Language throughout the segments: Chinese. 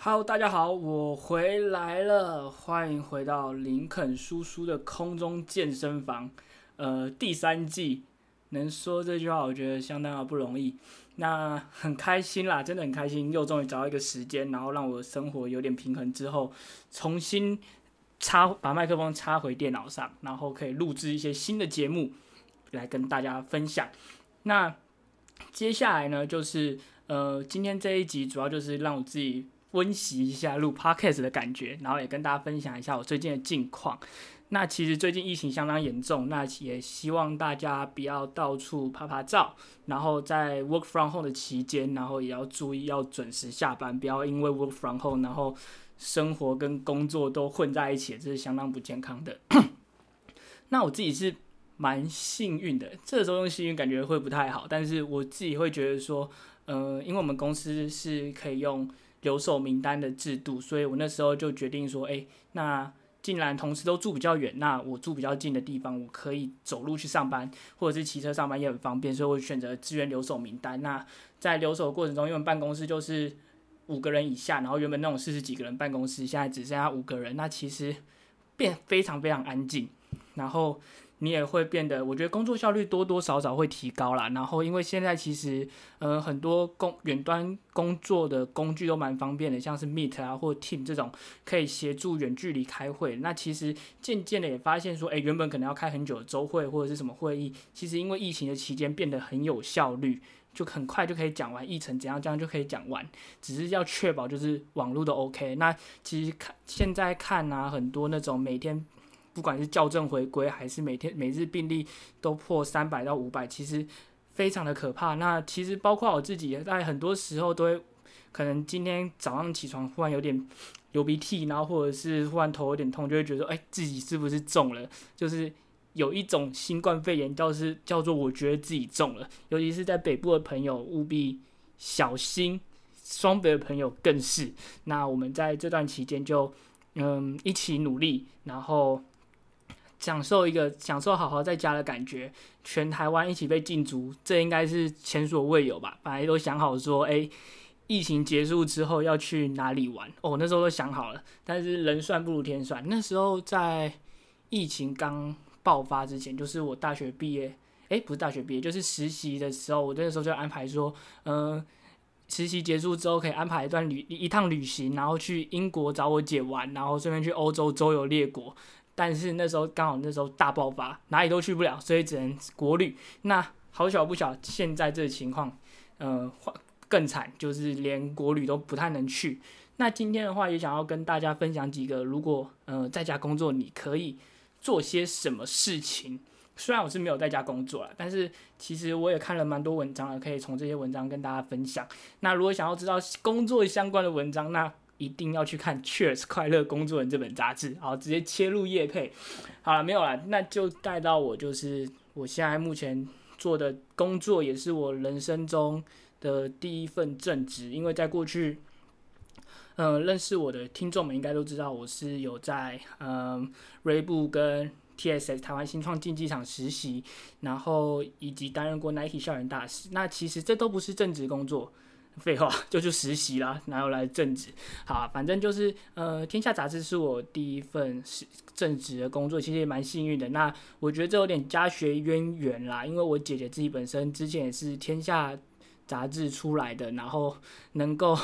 Hello，大家好，我回来了，欢迎回到林肯叔叔的空中健身房。呃，第三季能说这句话，我觉得相当的不容易。那很开心啦，真的很开心，又终于找到一个时间，然后让我的生活有点平衡之后，重新插把麦克风插回电脑上，然后可以录制一些新的节目来跟大家分享。那接下来呢，就是呃，今天这一集主要就是让我自己。温习一下录 podcast 的感觉，然后也跟大家分享一下我最近的近况。那其实最近疫情相当严重，那也希望大家不要到处拍拍照，然后在 work from home 的期间，然后也要注意要准时下班，不要因为 work from home 然后生活跟工作都混在一起，这是相当不健康的。那我自己是蛮幸运的，这时候用幸运感觉会不太好，但是我自己会觉得说，呃，因为我们公司是可以用。留守名单的制度，所以我那时候就决定说，哎，那既然同事都住比较远，那我住比较近的地方，我可以走路去上班，或者是骑车上班也很方便，所以我选择支援留守名单。那在留守的过程中，因为办公室就是五个人以下，然后原本那种四十几个人办公室，现在只剩下五个人，那其实变非常非常安静，然后。你也会变得，我觉得工作效率多多少少会提高啦。然后，因为现在其实，呃，很多工远端工作的工具都蛮方便的，像是 Meet 啊或 Team 这种可以协助远距离开会。那其实渐渐的也发现说，诶，原本可能要开很久的周会或者是什么会议，其实因为疫情的期间变得很有效率，就很快就可以讲完议程，怎样这样就可以讲完。只是要确保就是网络都 OK。那其实看现在看啊，很多那种每天。不管是校正回归，还是每天每日病例都破三百到五百，其实非常的可怕。那其实包括我自己，在很多时候都会，可能今天早上起床忽然有点流鼻涕，然后或者是忽然头有点痛，就会觉得哎，自己是不是中了？就是有一种新冠肺炎，叫是叫做我觉得自己中了。尤其是在北部的朋友务必小心，双北的朋友更是。那我们在这段期间就嗯一起努力，然后。享受一个享受好好在家的感觉，全台湾一起被禁足，这应该是前所未有吧？本来都想好说，哎，疫情结束之后要去哪里玩哦，那时候都想好了。但是人算不如天算，那时候在疫情刚爆发之前，就是我大学毕业，哎，不是大学毕业，就是实习的时候，我那时候就安排说，嗯，实习结束之后可以安排一段旅一趟旅行，然后去英国找我姐玩，然后顺便去欧洲周游列国。但是那时候刚好那时候大爆发，哪里都去不了，所以只能国旅。那好巧不巧，现在这个情况，呃，更惨，就是连国旅都不太能去。那今天的话，也想要跟大家分享几个，如果呃在家工作，你可以做些什么事情。虽然我是没有在家工作了，但是其实我也看了蛮多文章了，可以从这些文章跟大家分享。那如果想要知道工作相关的文章，那一定要去看《Cheers 快乐工作人》这本杂志，好，直接切入叶配。好了，没有了，那就带到我，就是我现在目前做的工作，也是我人生中的第一份正职。因为在过去，嗯，认识我的听众们应该都知道，我是有在嗯锐步跟 TSS 台湾新创竞技场实习，然后以及担任过 Nike 校园大使。那其实这都不是正职工作。废话，就去实习啦，然后来正职。好，反正就是呃，天下杂志是我第一份是正职的工作，其实也蛮幸运的。那我觉得这有点家学渊源啦，因为我姐姐自己本身之前也是天下杂志出来的，然后能够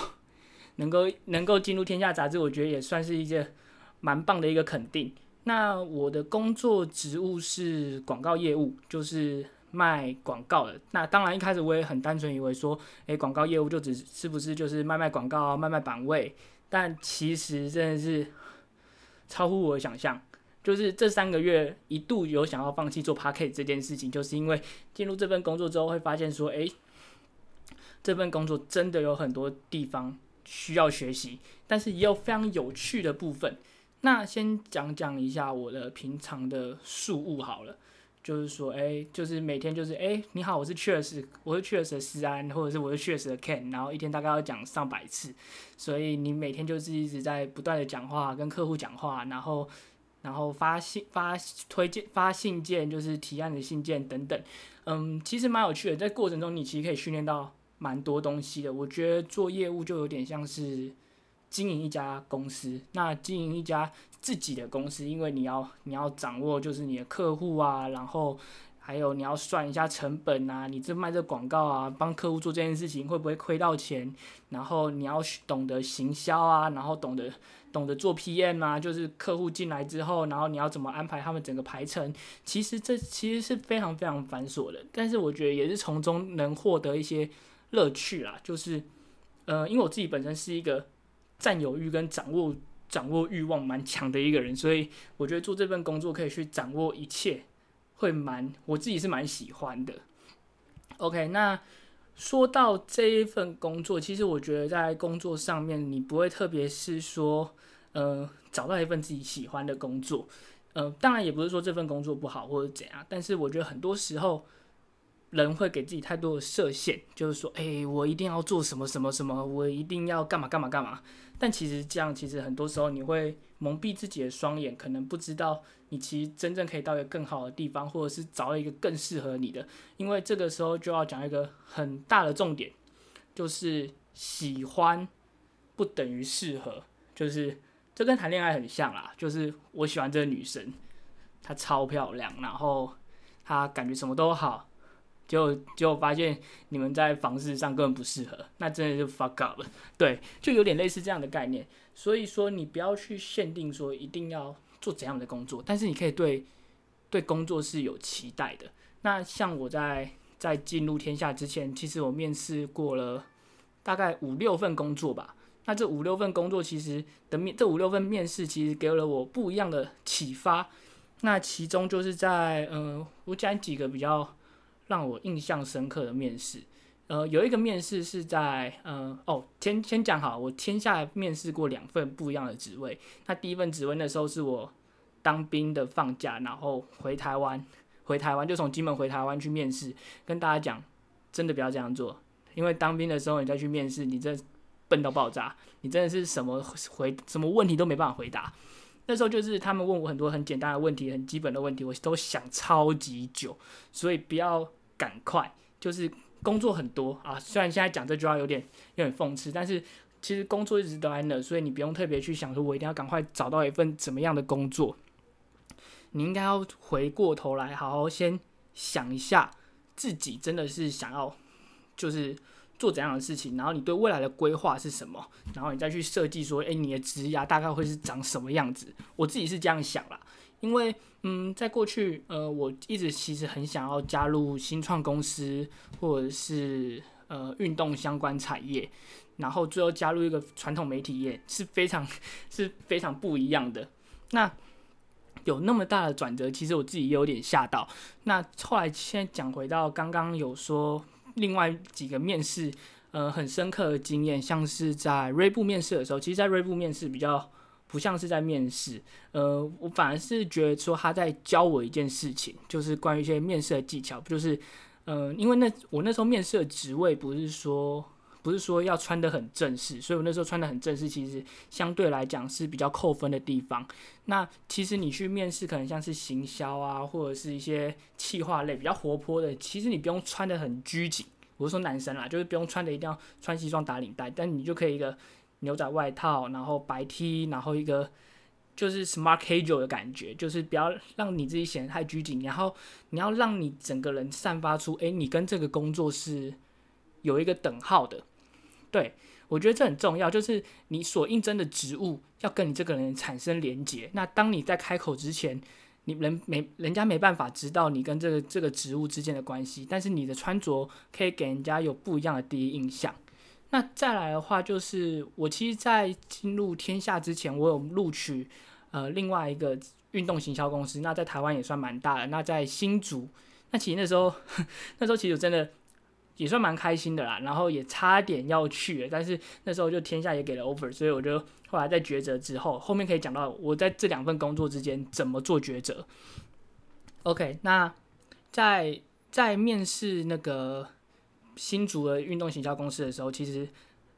能够能够进入天下杂志，我觉得也算是一件蛮棒的一个肯定。那我的工作职务是广告业务，就是。卖广告的，那当然一开始我也很单纯以为说，诶，广告业务就只是不是就是卖卖广告、卖卖版位，但其实真的是超乎我的想象。就是这三个月一度有想要放弃做 p a r k e t 这件事情，就是因为进入这份工作之后会发现说，诶，这份工作真的有很多地方需要学习，但是也有非常有趣的部分。那先讲讲一下我的平常的事物好了。就是说，哎，就是每天就是，哎，你好，我是 Cheers，我是 Cheers 的思安，或者是我是 Cheers 的 Ken，然后一天大概要讲上百次，所以你每天就是一直在不断的讲话，跟客户讲话，然后，然后发信发推荐发信件，就是提案的信件等等，嗯，其实蛮有趣的，在过程中你其实可以训练到蛮多东西的。我觉得做业务就有点像是经营一家公司，那经营一家自己的公司，因为你要你要掌握就是你的客户啊，然后还有你要算一下成本啊，你这卖这广告啊，帮客户做这件事情会不会亏到钱？然后你要懂得行销啊，然后懂得懂得做 PM 啊，就是客户进来之后，然后你要怎么安排他们整个排程？其实这其实是非常非常繁琐的，但是我觉得也是从中能获得一些乐趣啦，就是呃，因为我自己本身是一个。占有欲跟掌握掌握欲望蛮强的一个人，所以我觉得做这份工作可以去掌握一切，会蛮我自己是蛮喜欢的。OK，那说到这一份工作，其实我觉得在工作上面，你不会特别是说，呃，找到一份自己喜欢的工作，呃，当然也不是说这份工作不好或者怎样，但是我觉得很多时候。人会给自己太多的设限，就是说，哎，我一定要做什么什么什么，我一定要干嘛干嘛干嘛。但其实这样，其实很多时候你会蒙蔽自己的双眼，可能不知道你其实真正可以到一个更好的地方，或者是找到一个更适合你的。因为这个时候就要讲一个很大的重点，就是喜欢不等于适合，就是这跟谈恋爱很像啦。就是我喜欢这个女生，她超漂亮，然后她感觉什么都好。就就发现你们在房事上根本不适合，那真的就 fuck up 了。对，就有点类似这样的概念。所以说，你不要去限定说一定要做怎样的工作，但是你可以对对工作是有期待的。那像我在在进入天下之前，其实我面试过了大概五六份工作吧。那这五六份工作其实的面，这五六份面试其实给了我不一样的启发。那其中就是在呃，我讲几个比较。让我印象深刻的面试，呃，有一个面试是在，呃，哦，先先讲好，我天下面试过两份不一样的职位。那第一份职位那时候是我当兵的放假，然后回台湾，回台湾就从金门回台湾去面试。跟大家讲，真的不要这样做，因为当兵的时候你再去面试，你这笨到爆炸，你真的是什么回什么问题都没办法回答。那时候就是他们问我很多很简单的问题，很基本的问题，我都想超级久，所以不要赶快，就是工作很多啊。虽然现在讲这句话有点有点讽刺，但是其实工作一直都在那，所以你不用特别去想说，我一定要赶快找到一份怎么样的工作。你应该要回过头来，好好先想一下，自己真的是想要，就是。做怎样的事情，然后你对未来的规划是什么，然后你再去设计说，诶，你的职涯大概会是长什么样子？我自己是这样想啦，因为，嗯，在过去，呃，我一直其实很想要加入新创公司，或者是呃运动相关产业，然后最后加入一个传统媒体业，是非常是非常不一样的。那有那么大的转折，其实我自己也有点吓到。那后来现在讲回到刚刚有说。另外几个面试，呃，很深刻的经验，像是在瑞布面试的时候，其实，在瑞布面试比较不像是在面试，呃，我反而是觉得说他在教我一件事情，就是关于一些面试的技巧，不就是，呃，因为那我那时候面试的职位不是说不是说要穿的很正式，所以我那时候穿的很正式，其实相对来讲是比较扣分的地方。那其实你去面试，可能像是行销啊，或者是一些企划类比较活泼的，其实你不用穿的很拘谨。我是说男生啦，就是不用穿的一定要穿西装打领带，但你就可以一个牛仔外套，然后白 T，然后一个就是 smart casual 的感觉，就是不要让你自己显得太拘谨，然后你要让你整个人散发出，诶，你跟这个工作是有一个等号的。对我觉得这很重要，就是你所应征的职务要跟你这个人产生连结。那当你在开口之前。你人没人家没办法知道你跟这个这个植物之间的关系，但是你的穿着可以给人家有不一样的第一印象。那再来的话，就是我其实，在进入天下之前，我有录取呃另外一个运动行销公司，那在台湾也算蛮大的。那在新竹，那其实那时候 那时候其实真的。也算蛮开心的啦，然后也差点要去，但是那时候就天下也给了 offer，所以我就后来在抉择之后，后面可以讲到我在这两份工作之间怎么做抉择。OK，那在在面试那个新竹的运动行销公司的时候，其实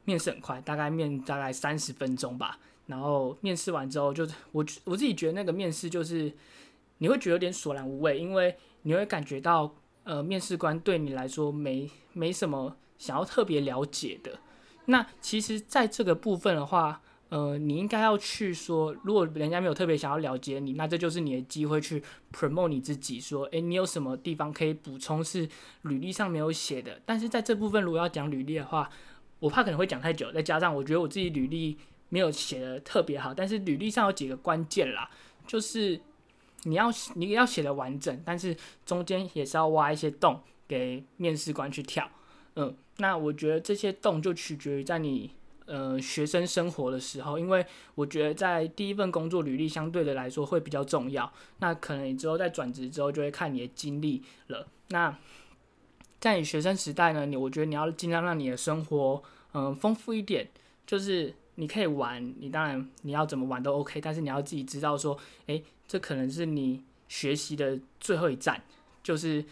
面试很快，大概面大概三十分钟吧。然后面试完之后，就是我我自己觉得那个面试就是你会觉得有点索然无味，因为你会感觉到。呃，面试官对你来说没没什么想要特别了解的。那其实，在这个部分的话，呃，你应该要去说，如果人家没有特别想要了解你，那这就是你的机会去 promote 你自己，说，诶，你有什么地方可以补充是履历上没有写的。但是在这部分如果要讲履历的话，我怕可能会讲太久，再加上我觉得我自己履历没有写的特别好，但是履历上有几个关键啦，就是你要你要写的完整，但是中间也是要挖一些洞给面试官去跳。嗯，那我觉得这些洞就取决于在你。呃，学生生活的时候，因为我觉得在第一份工作履历相对的来说会比较重要。那可能你之后在转职之后就会看你的经历了。那在你学生时代呢，你我觉得你要尽量让你的生活嗯丰富一点，就是你可以玩，你当然你要怎么玩都 OK，但是你要自己知道说，诶，这可能是你学习的最后一站，就是。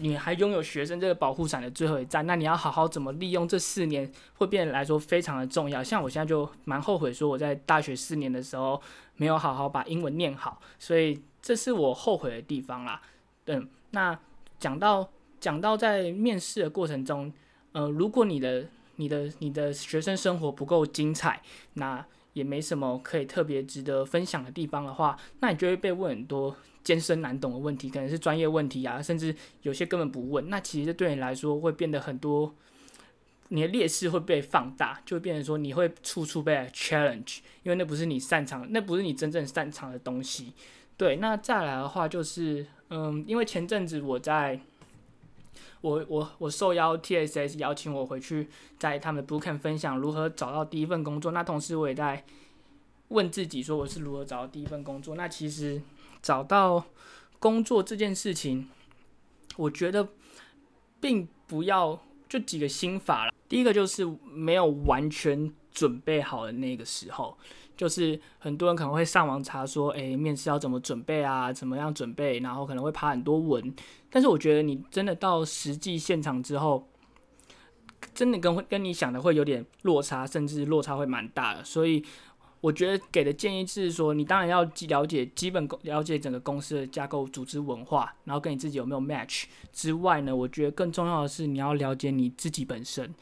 你还拥有学生这个保护伞的最后一站，那你要好好怎么利用这四年，会变得来说非常的重要。像我现在就蛮后悔，说我在大学四年的时候没有好好把英文念好，所以这是我后悔的地方啦。嗯，那讲到讲到在面试的过程中，呃，如果你的你的你的学生生活不够精彩，那也没什么可以特别值得分享的地方的话，那你就会被问很多。艰深难懂的问题，可能是专业问题啊，甚至有些根本不问。那其实对你来说会变得很多，你的劣势会被放大，就会变成说你会处处被 challenge，因为那不是你擅长，那不是你真正擅长的东西。对，那再来的话就是，嗯，因为前阵子我在，我我我受邀 TSS 邀请我回去在他们的 bootcamp 分享如何找到第一份工作，那同时我也在问自己说我是如何找到第一份工作。那其实。找到工作这件事情，我觉得并不要就几个心法了。第一个就是没有完全准备好的那个时候，就是很多人可能会上网查说，诶，面试要怎么准备啊？怎么样准备？然后可能会爬很多文。但是我觉得你真的到实际现场之后，真的跟跟你想的会有点落差，甚至落差会蛮大的。所以。我觉得给的建议是说，你当然要了解基本了解整个公司的架构、组织文化，然后跟你自己有没有 match 之外呢，我觉得更重要的是你要了解你自己本身。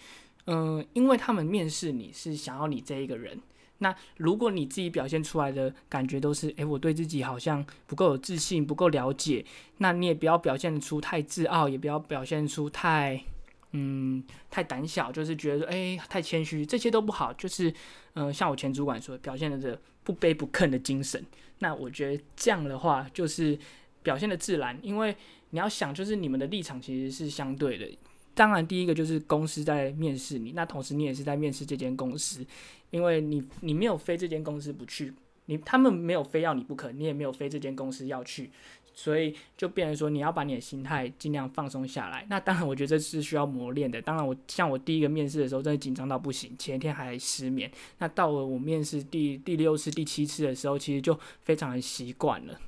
嗯，因为他们面试你是想要你这一个人。那如果你自己表现出来的感觉都是，诶，我对自己好像不够有自信、不够了解，那你也不要表现出太自傲，也不要表现出太。嗯，太胆小，就是觉得哎，太谦虚，这些都不好。就是，嗯，像我前主管说，表现的这不卑不亢的精神。那我觉得这样的话，就是表现的自然。因为你要想，就是你们的立场其实是相对的。当然，第一个就是公司在面试你，那同时你也是在面试这间公司，因为你你没有非这间公司不去，你他们没有非要你不可，你也没有非这间公司要去。所以就变成说，你要把你的心态尽量放松下来。那当然，我觉得这是需要磨练的。当然，我像我第一个面试的时候，真的紧张到不行，前一天还失眠。那到了我面试第第六次、第七次的时候，其实就非常的习惯了。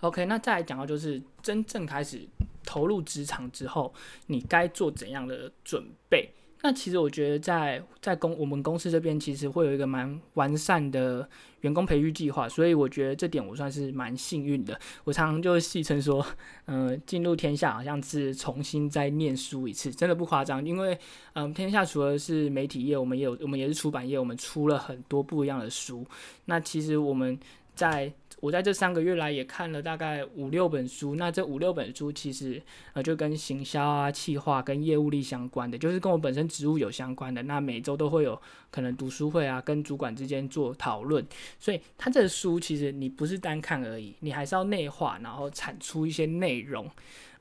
OK，那再来讲到就是真正开始投入职场之后，你该做怎样的准备？那其实我觉得，在在公我们公司这边，其实会有一个蛮完善的员工培育计划，所以我觉得这点我算是蛮幸运的。我常常就戏称说，嗯，进入天下好像是重新再念书一次，真的不夸张。因为，嗯，天下除了是媒体业，我们也有，我们也是出版业，我们出了很多不一样的书。那其实我们在我在这三个月来也看了大概五六本书，那这五六本书其实呃就跟行销啊、企划跟业务力相关的，就是跟我本身职务有相关的。那每周都会有可能读书会啊，跟主管之间做讨论。所以他这书其实你不是单看而已，你还是要内化，然后产出一些内容。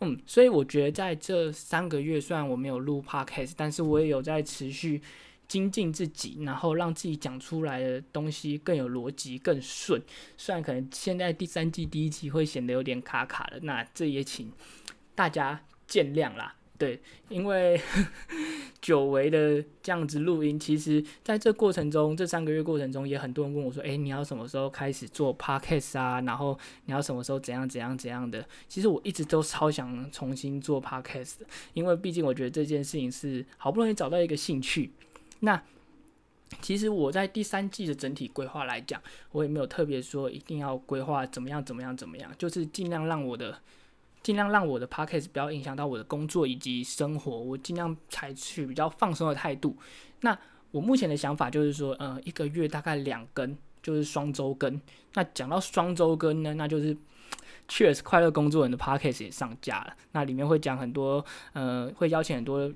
嗯，所以我觉得在这三个月，虽然我没有录 podcast，但是我也有在持续。精进自己，然后让自己讲出来的东西更有逻辑、更顺。虽然可能现在第三季第一集会显得有点卡卡的，那这也请大家见谅啦。对，因为 久违的这样子录音，其实在这过程中，这三个月过程中，也很多人问我说：“诶，你要什么时候开始做 podcast 啊？然后你要什么时候怎样怎样怎样的？”其实我一直都超想重新做 podcast，因为毕竟我觉得这件事情是好不容易找到一个兴趣。那其实我在第三季的整体规划来讲，我也没有特别说一定要规划怎么样怎么样怎么样，就是尽量让我的尽量让我的 p o c k e t 不要影响到我的工作以及生活，我尽量采取比较放松的态度。那我目前的想法就是说，呃，一个月大概两更，就是双周更。那讲到双周更呢，那就是确实快乐工作人的 podcast 也上架了。那里面会讲很多，呃，会邀请很多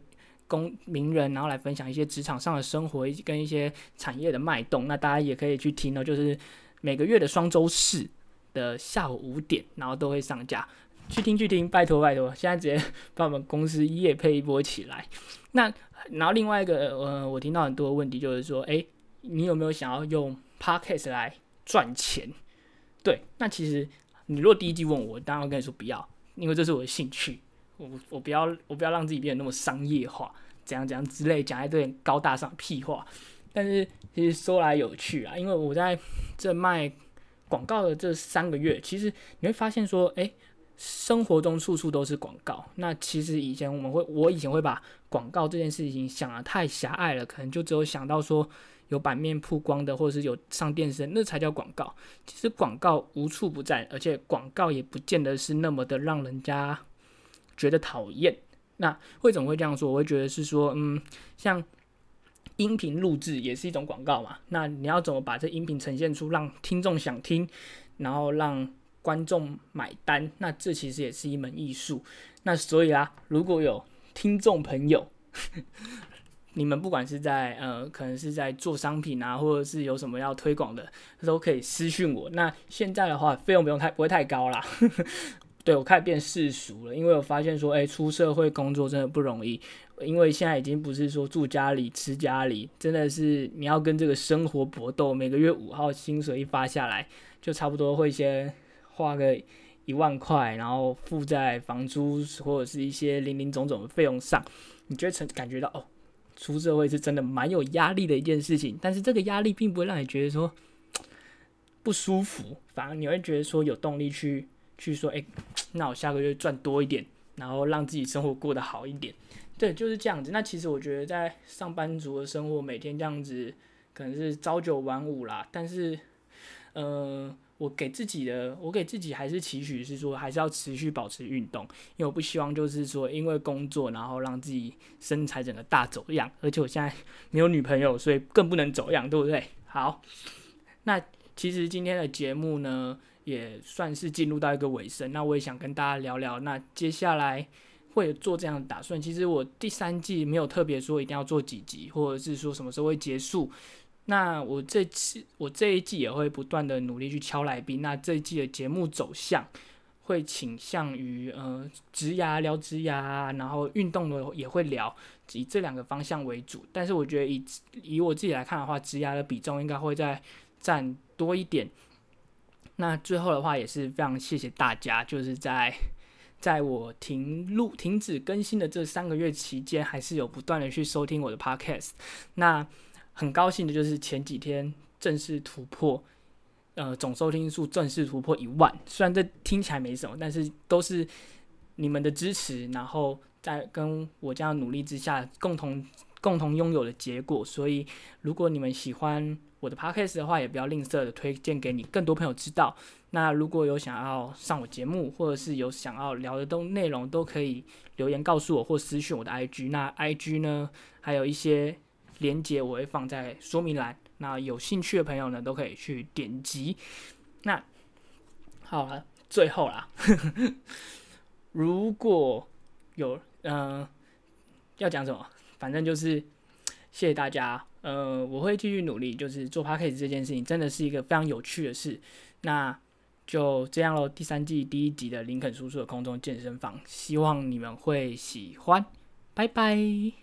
公名人，然后来分享一些职场上的生活跟一些产业的脉动。那大家也可以去听哦，就是每个月的双周四的下午五点，然后都会上架。去听去听，拜托拜托！现在直接 把我们公司夜配一波起来。那然后另外一个，呃，我听到很多问题就是说，诶，你有没有想要用 podcast 来赚钱？对，那其实你如果第一季问我，当然会跟你说不要，因为这是我的兴趣。我我不要我不要让自己变得那么商业化，怎样怎样之类，讲一堆高大上屁话。但是其实说来有趣啊，因为我在这卖广告的这三个月，其实你会发现说，诶。生活中处处都是广告。那其实以前我们会，我以前会把广告这件事情想的太狭隘了，可能就只有想到说有版面曝光的，或者是有上电视，那才叫广告。其实广告无处不在，而且广告也不见得是那么的让人家觉得讨厌。那为什么会这样说？我会觉得是说，嗯，像音频录制也是一种广告嘛。那你要怎么把这音频呈现出让听众想听，然后让观众买单，那这其实也是一门艺术。那所以啊，如果有听众朋友，你们不管是在呃，可能是在做商品啊，或者是有什么要推广的，都可以私讯我。那现在的话，费用不用太不会太高啦。对我开始变世俗了，因为我发现说，哎，出社会工作真的不容易。因为现在已经不是说住家里吃家里，真的是你要跟这个生活搏斗。每个月五号薪水一发下来，就差不多会先。花个一万块，然后付在房租或者是一些零零总总的费用上，你就会成感觉到哦，出社会是真的蛮有压力的一件事情。但是这个压力并不会让你觉得说 不舒服，反而你会觉得说有动力去去说，哎，那我下个月赚多一点，然后让自己生活过得好一点。对，就是这样子。那其实我觉得在上班族的生活，每天这样子可能是朝九晚五啦，但是，呃。我给自己的，我给自己还是期许是说，还是要持续保持运动，因为我不希望就是说，因为工作然后让自己身材整个大走样，而且我现在 没有女朋友，所以更不能走样，对不对？好，那其实今天的节目呢，也算是进入到一个尾声，那我也想跟大家聊聊，那接下来会做这样的打算。其实我第三季没有特别说一定要做几集，或者是说什么时候会结束。那我这次我这一季也会不断的努力去敲来宾。那这一季的节目走向会倾向于呃植牙聊植牙，然后运动的也会聊，以这两个方向为主。但是我觉得以以我自己来看的话，植牙的比重应该会再占多一点。那最后的话也是非常谢谢大家，就是在在我停录停止更新的这三个月期间，还是有不断的去收听我的 podcast。那很高兴的就是前几天正式突破，呃，总收听数正式突破一万。虽然这听起来没什么，但是都是你们的支持，然后在跟我这样努力之下，共同共同拥有的结果。所以，如果你们喜欢我的 podcast 的话，也不要吝啬的推荐给你更多朋友知道。那如果有想要上我节目，或者是有想要聊的东内容，都可以留言告诉我，或私讯我的 IG。那 IG 呢，还有一些。连接我会放在说明栏，那有兴趣的朋友呢都可以去点击。那好了，最后啦，如果有嗯要讲什么，反正就是谢谢大家。呃，我会继续努力，就是做 p a c k a g e 这件事情真的是一个非常有趣的事。那就这样喽，第三季第一集的林肯叔叔的空中健身房，希望你们会喜欢。拜拜。